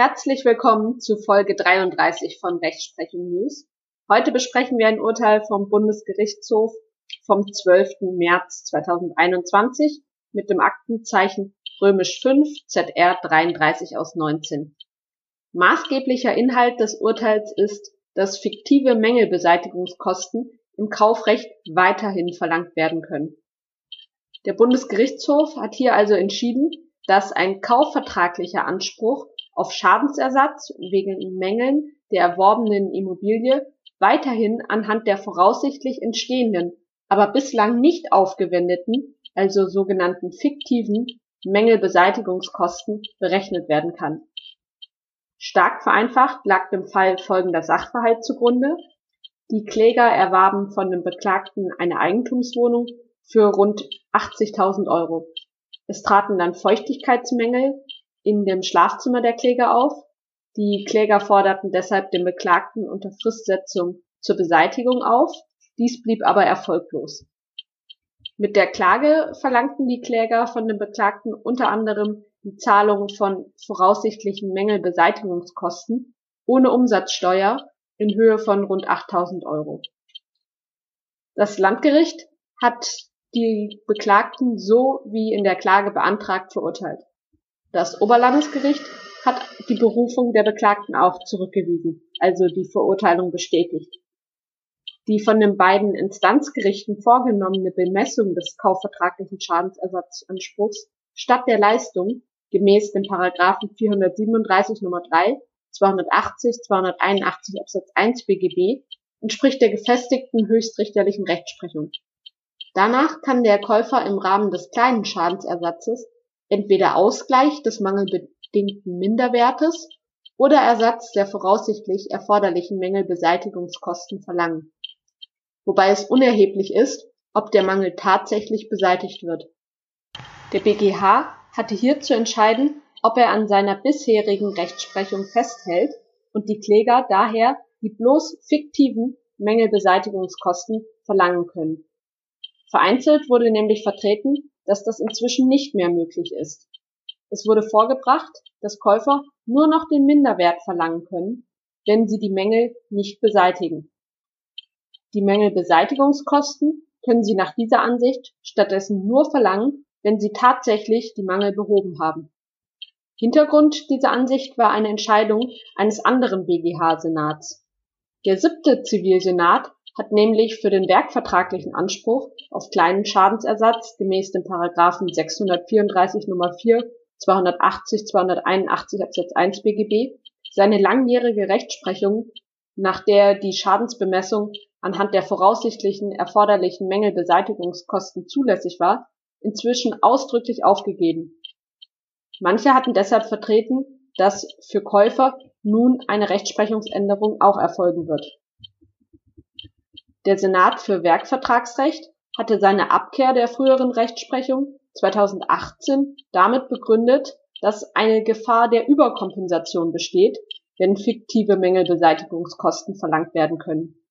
Herzlich willkommen zu Folge 33 von Rechtsprechung News. Heute besprechen wir ein Urteil vom Bundesgerichtshof vom 12. März 2021 mit dem Aktenzeichen römisch 5 ZR 33 aus 19. Maßgeblicher Inhalt des Urteils ist, dass fiktive Mängelbeseitigungskosten im Kaufrecht weiterhin verlangt werden können. Der Bundesgerichtshof hat hier also entschieden, dass ein kaufvertraglicher Anspruch auf Schadensersatz wegen Mängeln der erworbenen Immobilie weiterhin anhand der voraussichtlich entstehenden, aber bislang nicht aufgewendeten, also sogenannten fiktiven Mängelbeseitigungskosten berechnet werden kann. Stark vereinfacht lag dem Fall folgender Sachverhalt zugrunde. Die Kläger erwarben von dem Beklagten eine Eigentumswohnung für rund 80.000 Euro. Es traten dann Feuchtigkeitsmängel in dem Schlafzimmer der Kläger auf. Die Kläger forderten deshalb den Beklagten unter Fristsetzung zur Beseitigung auf. Dies blieb aber erfolglos. Mit der Klage verlangten die Kläger von den Beklagten unter anderem die Zahlung von voraussichtlichen Mängelbeseitigungskosten ohne Umsatzsteuer in Höhe von rund 8000 Euro. Das Landgericht hat die Beklagten so wie in der Klage beantragt verurteilt. Das Oberlandesgericht hat die Berufung der Beklagten auch zurückgewiesen, also die Verurteilung bestätigt. Die von den beiden Instanzgerichten vorgenommene Bemessung des kaufvertraglichen Schadensersatzanspruchs statt der Leistung gemäß den Paragraphen 437 Nummer 3, 280, 281 Absatz 1 BGB entspricht der gefestigten höchstrichterlichen Rechtsprechung. Danach kann der Käufer im Rahmen des kleinen Schadensersatzes entweder Ausgleich des mangelbedingten Minderwertes oder Ersatz der voraussichtlich erforderlichen Mängelbeseitigungskosten verlangen, wobei es unerheblich ist, ob der Mangel tatsächlich beseitigt wird. Der BGH hatte hier zu entscheiden, ob er an seiner bisherigen Rechtsprechung festhält und die Kläger daher die bloß fiktiven Mängelbeseitigungskosten verlangen können. Vereinzelt wurde nämlich vertreten, dass das inzwischen nicht mehr möglich ist. Es wurde vorgebracht, dass Käufer nur noch den Minderwert verlangen können, wenn sie die Mängel nicht beseitigen. Die Mängelbeseitigungskosten können sie nach dieser Ansicht stattdessen nur verlangen, wenn sie tatsächlich die Mangel behoben haben. Hintergrund dieser Ansicht war eine Entscheidung eines anderen BGH-Senats. Der siebte Zivilsenat hat nämlich für den werkvertraglichen Anspruch auf kleinen Schadensersatz gemäß den Paragraphen 634 Nummer 4, 280, 281 Absatz 1 BGB seine langjährige Rechtsprechung, nach der die Schadensbemessung anhand der voraussichtlichen erforderlichen Mängelbeseitigungskosten zulässig war, inzwischen ausdrücklich aufgegeben. Manche hatten deshalb vertreten, dass für Käufer nun eine Rechtsprechungsänderung auch erfolgen wird der Senat für Werkvertragsrecht hatte seine Abkehr der früheren Rechtsprechung 2018 damit begründet, dass eine Gefahr der Überkompensation besteht, wenn fiktive Mängelbeseitigungskosten verlangt werden können.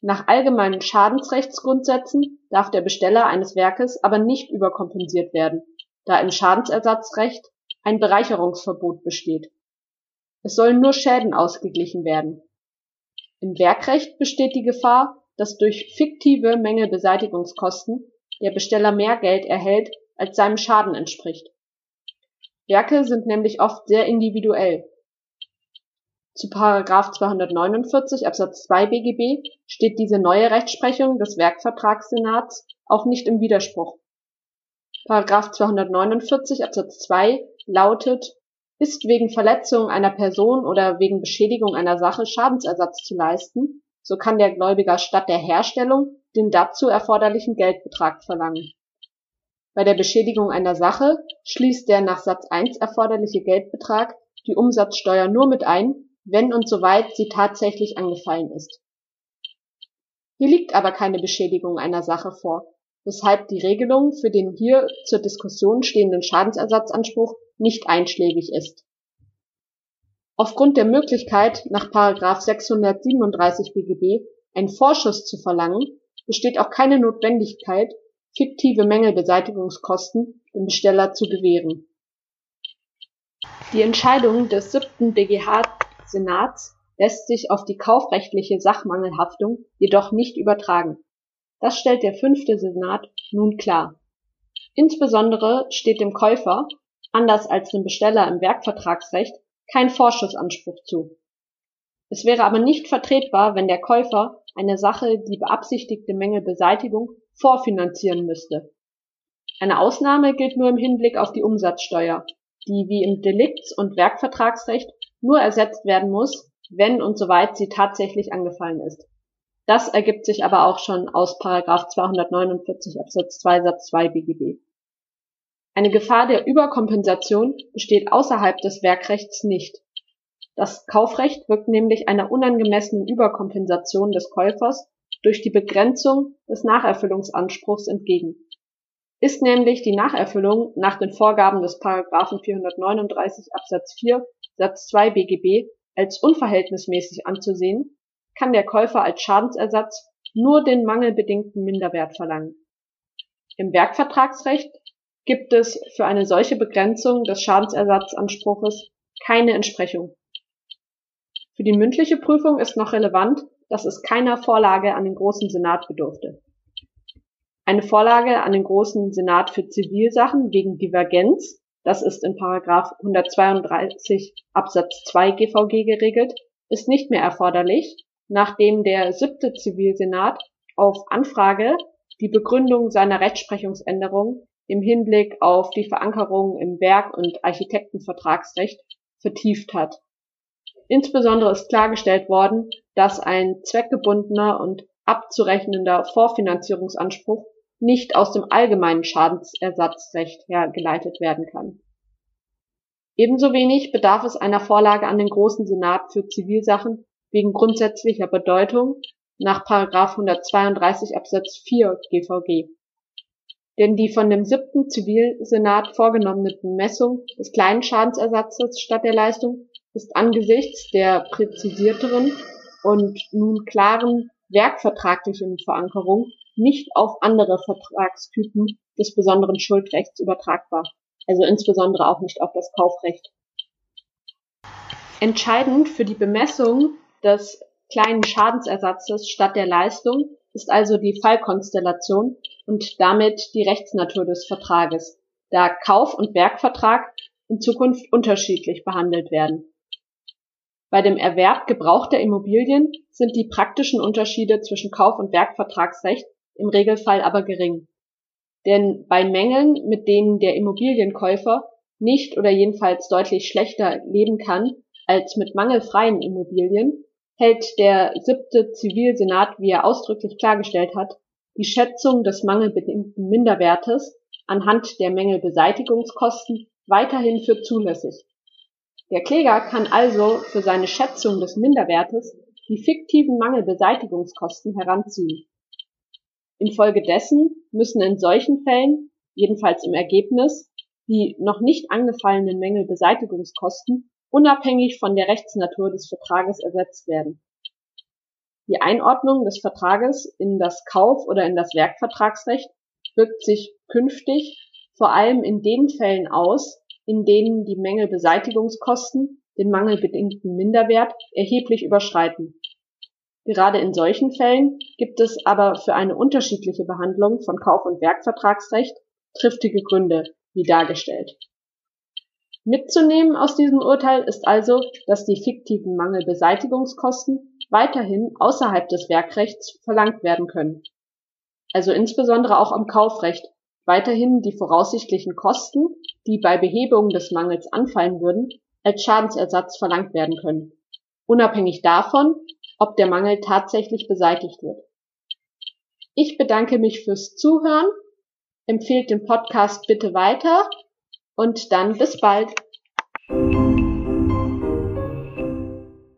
Nach allgemeinen Schadensrechtsgrundsätzen darf der Besteller eines Werkes aber nicht überkompensiert werden, da im Schadensersatzrecht ein Bereicherungsverbot besteht. Es sollen nur Schäden ausgeglichen werden im Werkrecht besteht die Gefahr, dass durch fiktive Mängelbeseitigungskosten der Besteller mehr Geld erhält, als seinem Schaden entspricht. Werke sind nämlich oft sehr individuell. Zu § 249 Absatz 2 BGB steht diese neue Rechtsprechung des Werkvertragssenats auch nicht im Widerspruch. § 249 Absatz 2 lautet ist wegen Verletzung einer Person oder wegen Beschädigung einer Sache Schadensersatz zu leisten, so kann der Gläubiger statt der Herstellung den dazu erforderlichen Geldbetrag verlangen. Bei der Beschädigung einer Sache schließt der nach Satz 1 erforderliche Geldbetrag die Umsatzsteuer nur mit ein, wenn und soweit sie tatsächlich angefallen ist. Hier liegt aber keine Beschädigung einer Sache vor, weshalb die Regelung für den hier zur Diskussion stehenden Schadensersatzanspruch nicht einschlägig ist. Aufgrund der Möglichkeit, nach § 637 BGB einen Vorschuss zu verlangen, besteht auch keine Notwendigkeit, fiktive Mängelbeseitigungskosten dem Besteller zu gewähren. Die Entscheidung des siebten BGH-Senats lässt sich auf die kaufrechtliche Sachmangelhaftung jedoch nicht übertragen. Das stellt der fünfte Senat nun klar. Insbesondere steht dem Käufer, anders als dem Besteller im Werkvertragsrecht, kein Vorschussanspruch zu. Es wäre aber nicht vertretbar, wenn der Käufer eine Sache die beabsichtigte Mängelbeseitigung vorfinanzieren müsste. Eine Ausnahme gilt nur im Hinblick auf die Umsatzsteuer, die wie im Delikts- und Werkvertragsrecht nur ersetzt werden muss, wenn und soweit sie tatsächlich angefallen ist. Das ergibt sich aber auch schon aus 249 Absatz 2 Satz 2 BGB. Eine Gefahr der Überkompensation besteht außerhalb des Werkrechts nicht. Das Kaufrecht wirkt nämlich einer unangemessenen Überkompensation des Käufers durch die Begrenzung des Nacherfüllungsanspruchs entgegen. Ist nämlich die Nacherfüllung nach den Vorgaben des Paragraphen 439 Absatz 4 Satz 2 BGB als unverhältnismäßig anzusehen, kann der Käufer als Schadensersatz nur den mangelbedingten Minderwert verlangen. Im Werkvertragsrecht gibt es für eine solche Begrenzung des Schadensersatzanspruches keine Entsprechung. Für die mündliche Prüfung ist noch relevant, dass es keiner Vorlage an den Großen Senat bedurfte. Eine Vorlage an den Großen Senat für Zivilsachen wegen Divergenz, das ist in Paragraph 132 Absatz 2 GVG geregelt, ist nicht mehr erforderlich, nachdem der siebte Zivilsenat auf Anfrage die Begründung seiner Rechtsprechungsänderung im Hinblick auf die Verankerung im Werk- und Architektenvertragsrecht vertieft hat. Insbesondere ist klargestellt worden, dass ein zweckgebundener und abzurechnender Vorfinanzierungsanspruch nicht aus dem allgemeinen Schadensersatzrecht hergeleitet werden kann. Ebenso wenig bedarf es einer Vorlage an den Großen Senat für Zivilsachen wegen grundsätzlicher Bedeutung nach 132 Absatz 4 GVG. Denn die von dem siebten Zivilsenat vorgenommene Bemessung des kleinen Schadensersatzes statt der Leistung ist angesichts der präzisierteren und nun klaren werkvertraglichen Verankerung nicht auf andere Vertragstypen des besonderen Schuldrechts übertragbar, also insbesondere auch nicht auf das Kaufrecht. Entscheidend für die Bemessung des kleinen Schadensersatzes statt der Leistung ist also die Fallkonstellation und damit die Rechtsnatur des Vertrages, da Kauf- und Werkvertrag in Zukunft unterschiedlich behandelt werden. Bei dem Erwerb gebrauchter Immobilien sind die praktischen Unterschiede zwischen Kauf- und Werkvertragsrecht im Regelfall aber gering. Denn bei Mängeln, mit denen der Immobilienkäufer nicht oder jedenfalls deutlich schlechter leben kann als mit mangelfreien Immobilien, hält der siebte Zivilsenat, wie er ausdrücklich klargestellt hat, die Schätzung des mangelbedingten Minderwertes anhand der Mängelbeseitigungskosten weiterhin für zulässig. Der Kläger kann also für seine Schätzung des Minderwertes die fiktiven Mangelbeseitigungskosten heranziehen. Infolgedessen müssen in solchen Fällen, jedenfalls im Ergebnis, die noch nicht angefallenen Mängelbeseitigungskosten unabhängig von der Rechtsnatur des Vertrages ersetzt werden. Die Einordnung des Vertrages in das Kauf- oder in das Werkvertragsrecht wirkt sich künftig vor allem in den Fällen aus, in denen die Mängelbeseitigungskosten den mangelbedingten Minderwert erheblich überschreiten. Gerade in solchen Fällen gibt es aber für eine unterschiedliche Behandlung von Kauf- und Werkvertragsrecht triftige Gründe, wie dargestellt. Mitzunehmen aus diesem Urteil ist also, dass die fiktiven Mangelbeseitigungskosten weiterhin außerhalb des Werkrechts verlangt werden können. Also insbesondere auch am Kaufrecht weiterhin die voraussichtlichen Kosten, die bei Behebung des Mangels anfallen würden, als Schadensersatz verlangt werden können, unabhängig davon, ob der Mangel tatsächlich beseitigt wird. Ich bedanke mich fürs Zuhören, empfehlt den Podcast bitte weiter und dann bis bald.